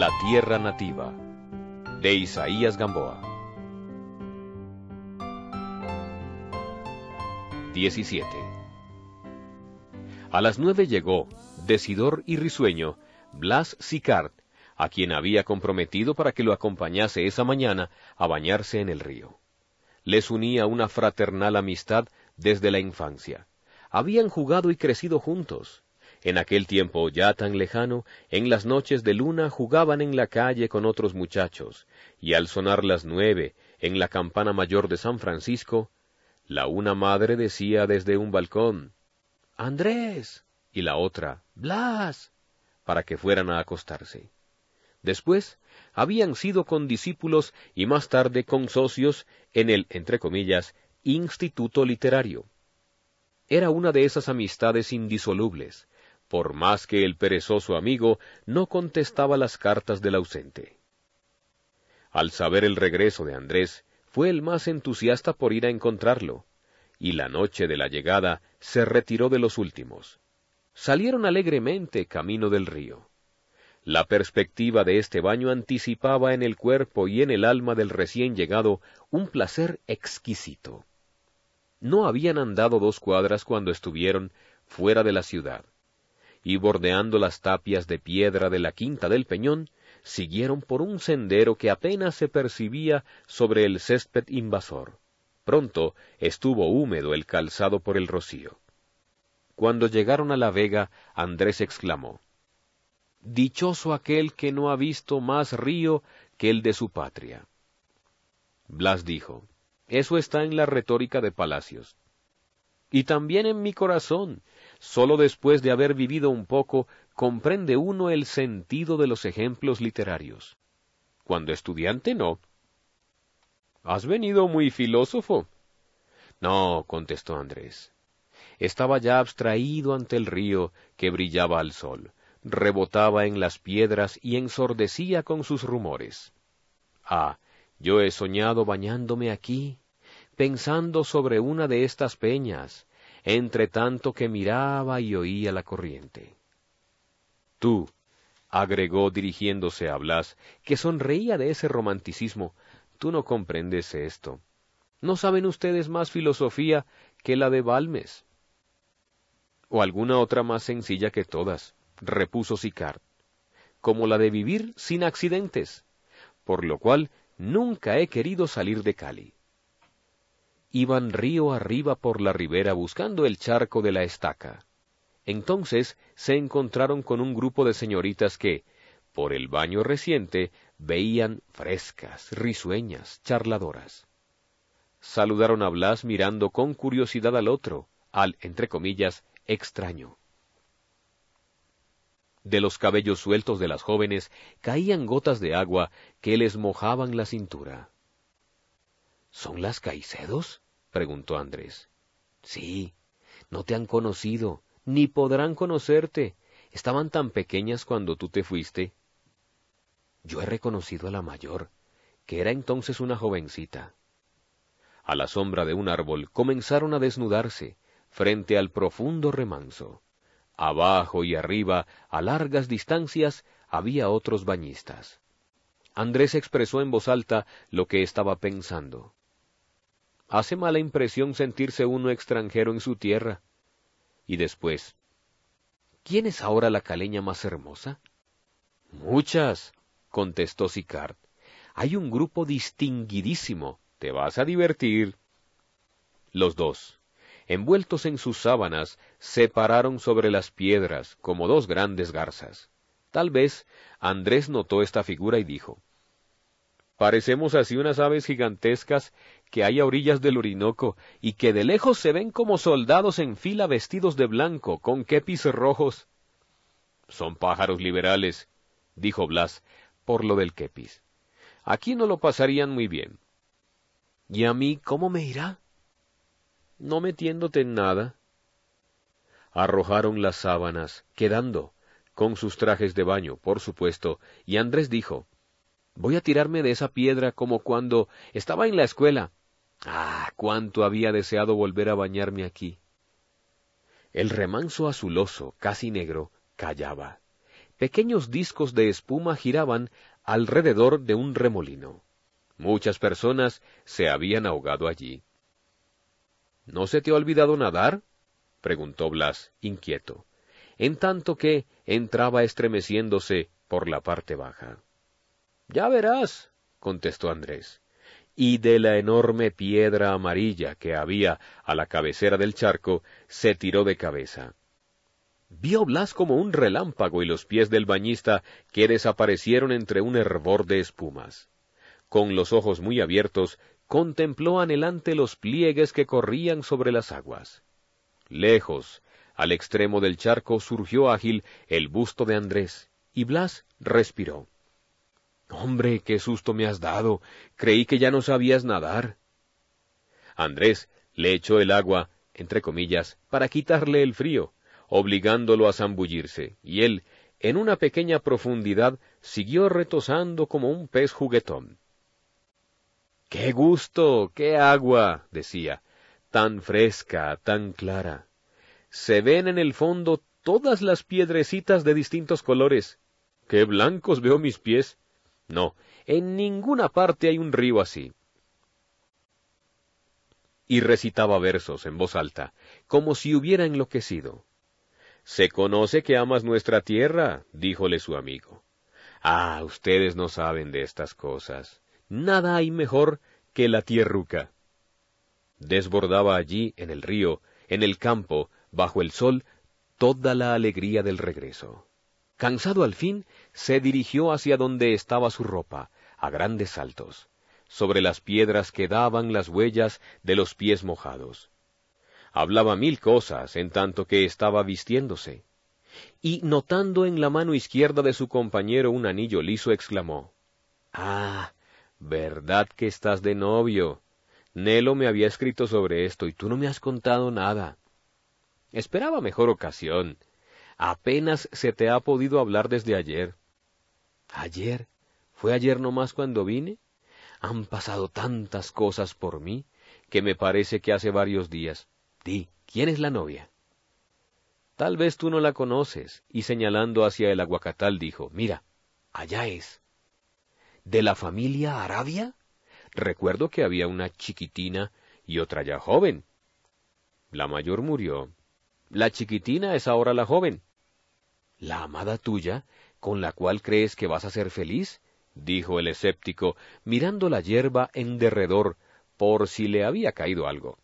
La tierra nativa de Isaías Gamboa 17 A las nueve llegó, decidor y risueño, Blas Sicard, a quien había comprometido para que lo acompañase esa mañana a bañarse en el río. Les unía una fraternal amistad desde la infancia. Habían jugado y crecido juntos. En aquel tiempo ya tan lejano, en las noches de luna jugaban en la calle con otros muchachos, y al sonar las nueve, en la campana mayor de San Francisco, la una madre decía desde un balcón, Andrés, y la otra, Blas, para que fueran a acostarse. Después, habían sido condiscípulos y más tarde con socios en el, entre comillas, Instituto Literario. Era una de esas amistades indisolubles, por más que el perezoso amigo no contestaba las cartas del ausente. Al saber el regreso de Andrés, fue el más entusiasta por ir a encontrarlo, y la noche de la llegada se retiró de los últimos. Salieron alegremente camino del río. La perspectiva de este baño anticipaba en el cuerpo y en el alma del recién llegado un placer exquisito. No habían andado dos cuadras cuando estuvieron fuera de la ciudad, y bordeando las tapias de piedra de la quinta del Peñón, siguieron por un sendero que apenas se percibía sobre el césped invasor. Pronto estuvo húmedo el calzado por el rocío. Cuando llegaron a la vega, Andrés exclamó, Dichoso aquel que no ha visto más río que el de su patria. Blas dijo, Eso está en la retórica de Palacios. Y también en mi corazón, sólo después de haber vivido un poco, comprende uno el sentido de los ejemplos literarios. Cuando estudiante no. ¿Has venido muy filósofo? No, contestó Andrés. Estaba ya abstraído ante el río que brillaba al sol rebotaba en las piedras y ensordecía con sus rumores. Ah, yo he soñado bañándome aquí, pensando sobre una de estas peñas, entre tanto que miraba y oía la corriente. Tú, agregó dirigiéndose a Blas, que sonreía de ese romanticismo, tú no comprendes esto. ¿No saben ustedes más filosofía que la de Balmes? O alguna otra más sencilla que todas repuso Sicard, como la de vivir sin accidentes, por lo cual nunca he querido salir de Cali. Iban río arriba por la ribera buscando el charco de la estaca. Entonces se encontraron con un grupo de señoritas que, por el baño reciente, veían frescas, risueñas, charladoras. Saludaron a Blas mirando con curiosidad al otro, al, entre comillas, extraño. De los cabellos sueltos de las jóvenes caían gotas de agua que les mojaban la cintura. ¿Son las Caicedos? preguntó Andrés. Sí, no te han conocido, ni podrán conocerte. Estaban tan pequeñas cuando tú te fuiste. Yo he reconocido a la mayor, que era entonces una jovencita. A la sombra de un árbol comenzaron a desnudarse, frente al profundo remanso. Abajo y arriba, a largas distancias, había otros bañistas. Andrés expresó en voz alta lo que estaba pensando. Hace mala impresión sentirse uno extranjero en su tierra. Y después, ¿quién es ahora la caleña más hermosa? Muchas, contestó Sicard. Hay un grupo distinguidísimo. Te vas a divertir. Los dos, envueltos en sus sábanas, se pararon sobre las piedras como dos grandes garzas. Tal vez Andrés notó esta figura y dijo, Parecemos así unas aves gigantescas que hay a orillas del Orinoco y que de lejos se ven como soldados en fila vestidos de blanco, con kepis rojos. Son pájaros liberales, dijo Blas, por lo del kepis. Aquí no lo pasarían muy bien. ¿Y a mí cómo me irá? no metiéndote en nada. Arrojaron las sábanas, quedando, con sus trajes de baño, por supuesto, y Andrés dijo, Voy a tirarme de esa piedra como cuando estaba en la escuela. Ah, cuánto había deseado volver a bañarme aquí. El remanso azuloso, casi negro, callaba. pequeños discos de espuma giraban alrededor de un remolino. Muchas personas se habían ahogado allí. ¿No se te ha olvidado nadar? preguntó Blas, inquieto, en tanto que entraba estremeciéndose por la parte baja. Ya verás, contestó Andrés, y de la enorme piedra amarilla que había a la cabecera del charco se tiró de cabeza. Vio Blas como un relámpago y los pies del bañista que desaparecieron entre un hervor de espumas. Con los ojos muy abiertos, contempló anhelante los pliegues que corrían sobre las aguas. Lejos, al extremo del charco, surgió ágil el busto de Andrés, y Blas respiró. Hombre, qué susto me has dado. Creí que ya no sabías nadar. Andrés le echó el agua, entre comillas, para quitarle el frío, obligándolo a zambullirse, y él, en una pequeña profundidad, siguió retosando como un pez juguetón. ¡Qué gusto! ¡Qué agua! decía, tan fresca, tan clara. Se ven en el fondo todas las piedrecitas de distintos colores. ¡Qué blancos veo mis pies! No, en ninguna parte hay un río así. Y recitaba versos en voz alta, como si hubiera enloquecido. Se conoce que amas nuestra tierra, díjole su amigo. Ah, ustedes no saben de estas cosas. Nada hay mejor que la tierruca. Desbordaba allí, en el río, en el campo, bajo el sol, toda la alegría del regreso. Cansado al fin, se dirigió hacia donde estaba su ropa, a grandes saltos. Sobre las piedras quedaban las huellas de los pies mojados. Hablaba mil cosas en tanto que estaba vistiéndose. Y notando en la mano izquierda de su compañero un anillo liso, exclamó Ah, verdad que estás de novio. Nelo me había escrito sobre esto y tú no me has contado nada. Esperaba mejor ocasión. Apenas se te ha podido hablar desde ayer. ¿Ayer? ¿Fue ayer nomás cuando vine? Han pasado tantas cosas por mí que me parece que hace varios días. Di, ¿quién es la novia? Tal vez tú no la conoces, y señalando hacia el aguacatal dijo, mira, allá es. ¿De la familia Arabia? Recuerdo que había una chiquitina y otra ya joven. La mayor murió. La chiquitina es ahora la joven. ¿La amada tuya, con la cual crees que vas a ser feliz? dijo el escéptico, mirando la hierba en derredor, por si le había caído algo.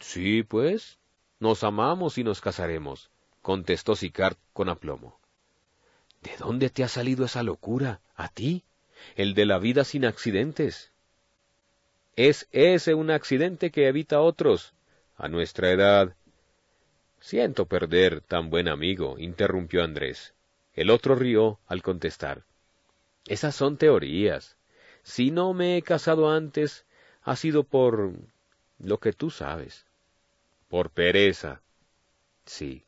Sí, pues, nos amamos y nos casaremos, contestó Sicard con aplomo. ¿De dónde te ha salido esa locura? ¿A ti? El de la vida sin accidentes. Es ese un accidente que evita otros. A nuestra edad. Siento perder tan buen amigo, interrumpió Andrés. El otro rió al contestar. Esas son teorías. Si no me he casado antes, ha sido por lo que tú sabes. Por pereza. Sí.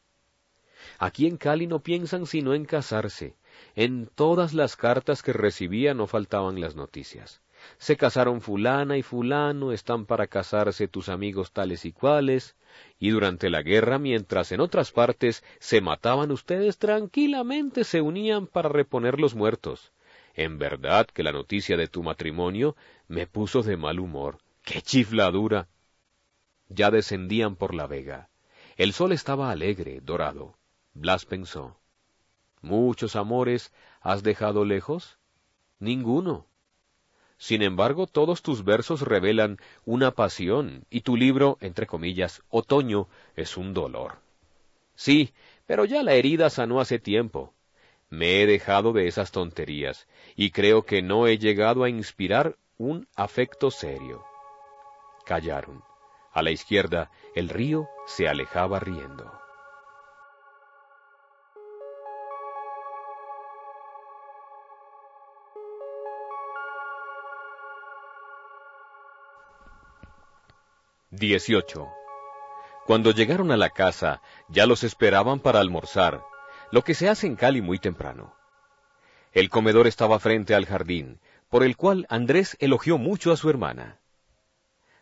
Aquí en Cali no piensan sino en casarse. En todas las cartas que recibía no faltaban las noticias. Se casaron fulana y fulano, están para casarse tus amigos tales y cuales, y durante la guerra, mientras en otras partes se mataban ustedes, tranquilamente se unían para reponer los muertos. En verdad que la noticia de tu matrimonio me puso de mal humor. ¡Qué chifladura! Ya descendían por la vega. El sol estaba alegre, dorado. Blas pensó. ¿Muchos amores has dejado lejos? Ninguno. Sin embargo, todos tus versos revelan una pasión, y tu libro, entre comillas, Otoño, es un dolor. Sí, pero ya la herida sanó hace tiempo. Me he dejado de esas tonterías, y creo que no he llegado a inspirar un afecto serio. Callaron. A la izquierda, el río se alejaba riendo. 18. Cuando llegaron a la casa, ya los esperaban para almorzar, lo que se hace en Cali muy temprano. El comedor estaba frente al jardín, por el cual Andrés elogió mucho a su hermana.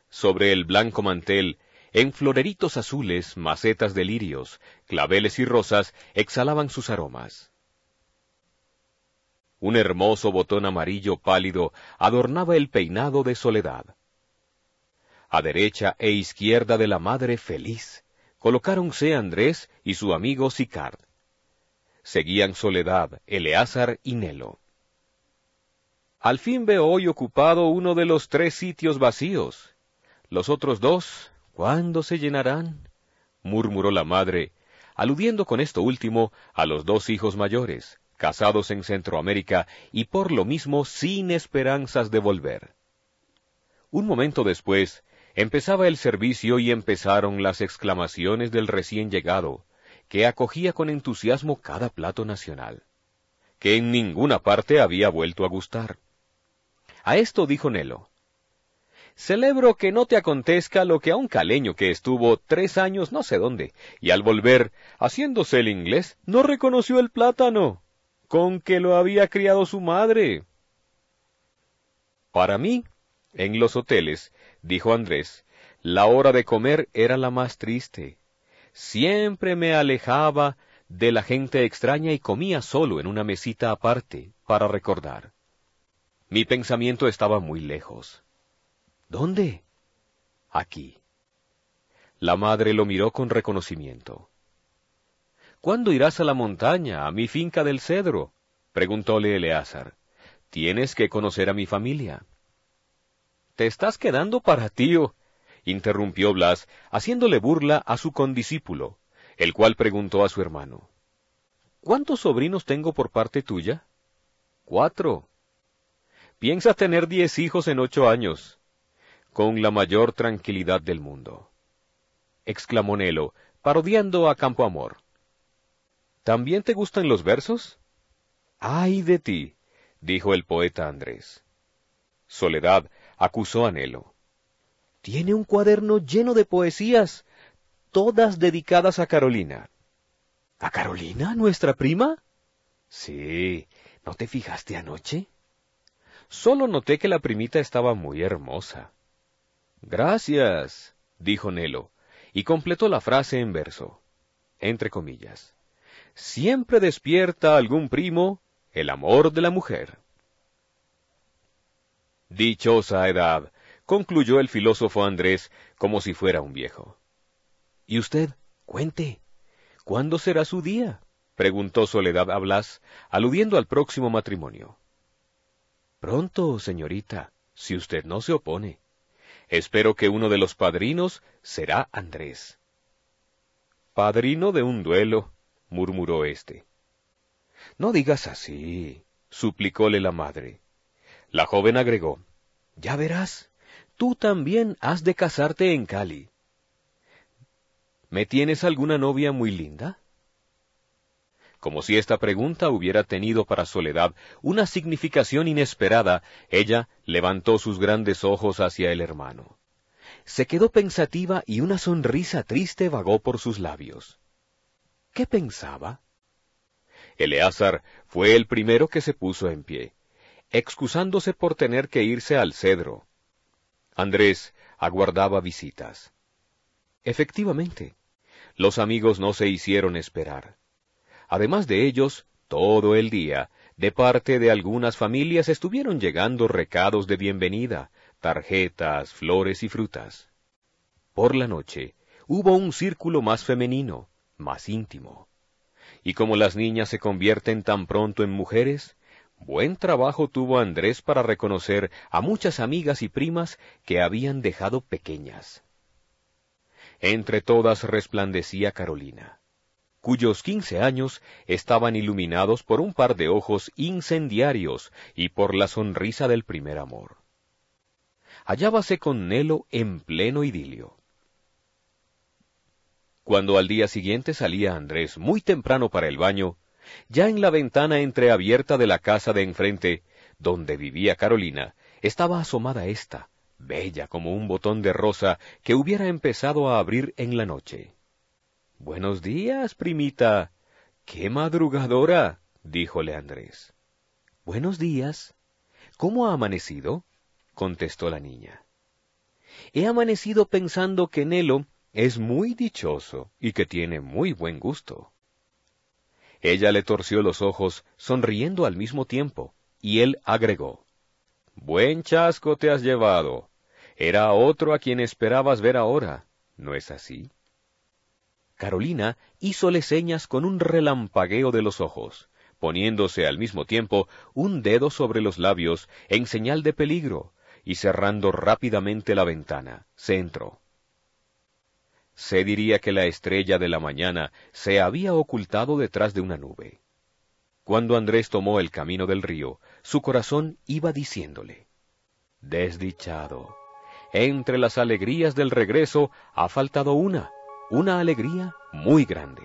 Sobre el blanco mantel, en floreritos azules, macetas de lirios, claveles y rosas exhalaban sus aromas. Un hermoso botón amarillo pálido adornaba el peinado de Soledad. A derecha e izquierda de la madre feliz, colocáronse Andrés y su amigo Sicard. Seguían Soledad, Eleazar y Nelo. Al fin veo hoy ocupado uno de los tres sitios vacíos. Los otros dos, ¿cuándo se llenarán? murmuró la madre, aludiendo con esto último a los dos hijos mayores, casados en Centroamérica y por lo mismo sin esperanzas de volver. Un momento después, empezaba el servicio y empezaron las exclamaciones del recién llegado, que acogía con entusiasmo cada plato nacional, que en ninguna parte había vuelto a gustar. A esto dijo Nelo, Celebro que no te acontezca lo que a un caleño que estuvo tres años no sé dónde, y al volver, haciéndose el inglés, no reconoció el plátano, con que lo había criado su madre. Para mí, en los hoteles, dijo Andrés, la hora de comer era la más triste. Siempre me alejaba de la gente extraña y comía solo en una mesita aparte, para recordar. Mi pensamiento estaba muy lejos. ¿Dónde? Aquí. La madre lo miró con reconocimiento. ¿Cuándo irás a la montaña, a mi finca del cedro? preguntóle Eleazar. Tienes que conocer a mi familia. Te estás quedando para tío, interrumpió Blas, haciéndole burla a su condiscípulo, el cual preguntó a su hermano. ¿Cuántos sobrinos tengo por parte tuya? Cuatro. Piensas tener diez hijos en ocho años con la mayor tranquilidad del mundo. exclamó Nelo, parodiando a Campo Amor. ¿También te gustan los versos? ¡Ay de ti! dijo el poeta Andrés. Soledad acusó a Nelo. Tiene un cuaderno lleno de poesías, todas dedicadas a Carolina. ¿A Carolina, nuestra prima? Sí. ¿No te fijaste anoche? Solo noté que la primita estaba muy hermosa. Gracias, dijo Nelo, y completó la frase en verso, entre comillas. Siempre despierta algún primo el amor de la mujer. Dichosa edad, concluyó el filósofo Andrés como si fuera un viejo. ¿Y usted? Cuente. ¿Cuándo será su día? preguntó Soledad a Blas, aludiendo al próximo matrimonio. Pronto, señorita, si usted no se opone. Espero que uno de los padrinos será Andrés. Padrino de un duelo, murmuró éste. No digas así, suplicóle la madre. La joven agregó, Ya verás, tú también has de casarte en Cali. ¿Me tienes alguna novia muy linda? Como si esta pregunta hubiera tenido para Soledad una significación inesperada, ella levantó sus grandes ojos hacia el hermano. Se quedó pensativa y una sonrisa triste vagó por sus labios. ¿Qué pensaba? Eleazar fue el primero que se puso en pie, excusándose por tener que irse al cedro. Andrés aguardaba visitas. Efectivamente, los amigos no se hicieron esperar. Además de ellos, todo el día, de parte de algunas familias estuvieron llegando recados de bienvenida, tarjetas, flores y frutas. Por la noche, hubo un círculo más femenino, más íntimo. Y como las niñas se convierten tan pronto en mujeres, buen trabajo tuvo Andrés para reconocer a muchas amigas y primas que habían dejado pequeñas. Entre todas resplandecía Carolina cuyos quince años estaban iluminados por un par de ojos incendiarios y por la sonrisa del primer amor. Hallábase con Nelo en pleno idilio. Cuando al día siguiente salía Andrés muy temprano para el baño, ya en la ventana entreabierta de la casa de enfrente, donde vivía Carolina, estaba asomada ésta, bella como un botón de rosa que hubiera empezado a abrir en la noche. Buenos días, primita. ¡Qué madrugadora! díjole Andrés. Buenos días. ¿Cómo ha amanecido? contestó la niña. He amanecido pensando que Nelo es muy dichoso y que tiene muy buen gusto. Ella le torció los ojos, sonriendo al mismo tiempo, y él agregó, Buen chasco te has llevado. Era otro a quien esperabas ver ahora, ¿no es así? Carolina hízole señas con un relampagueo de los ojos, poniéndose al mismo tiempo un dedo sobre los labios en señal de peligro, y cerrando rápidamente la ventana, se entró. Se diría que la estrella de la mañana se había ocultado detrás de una nube. Cuando Andrés tomó el camino del río, su corazón iba diciéndole, Desdichado, entre las alegrías del regreso ha faltado una, una alegría muy grande.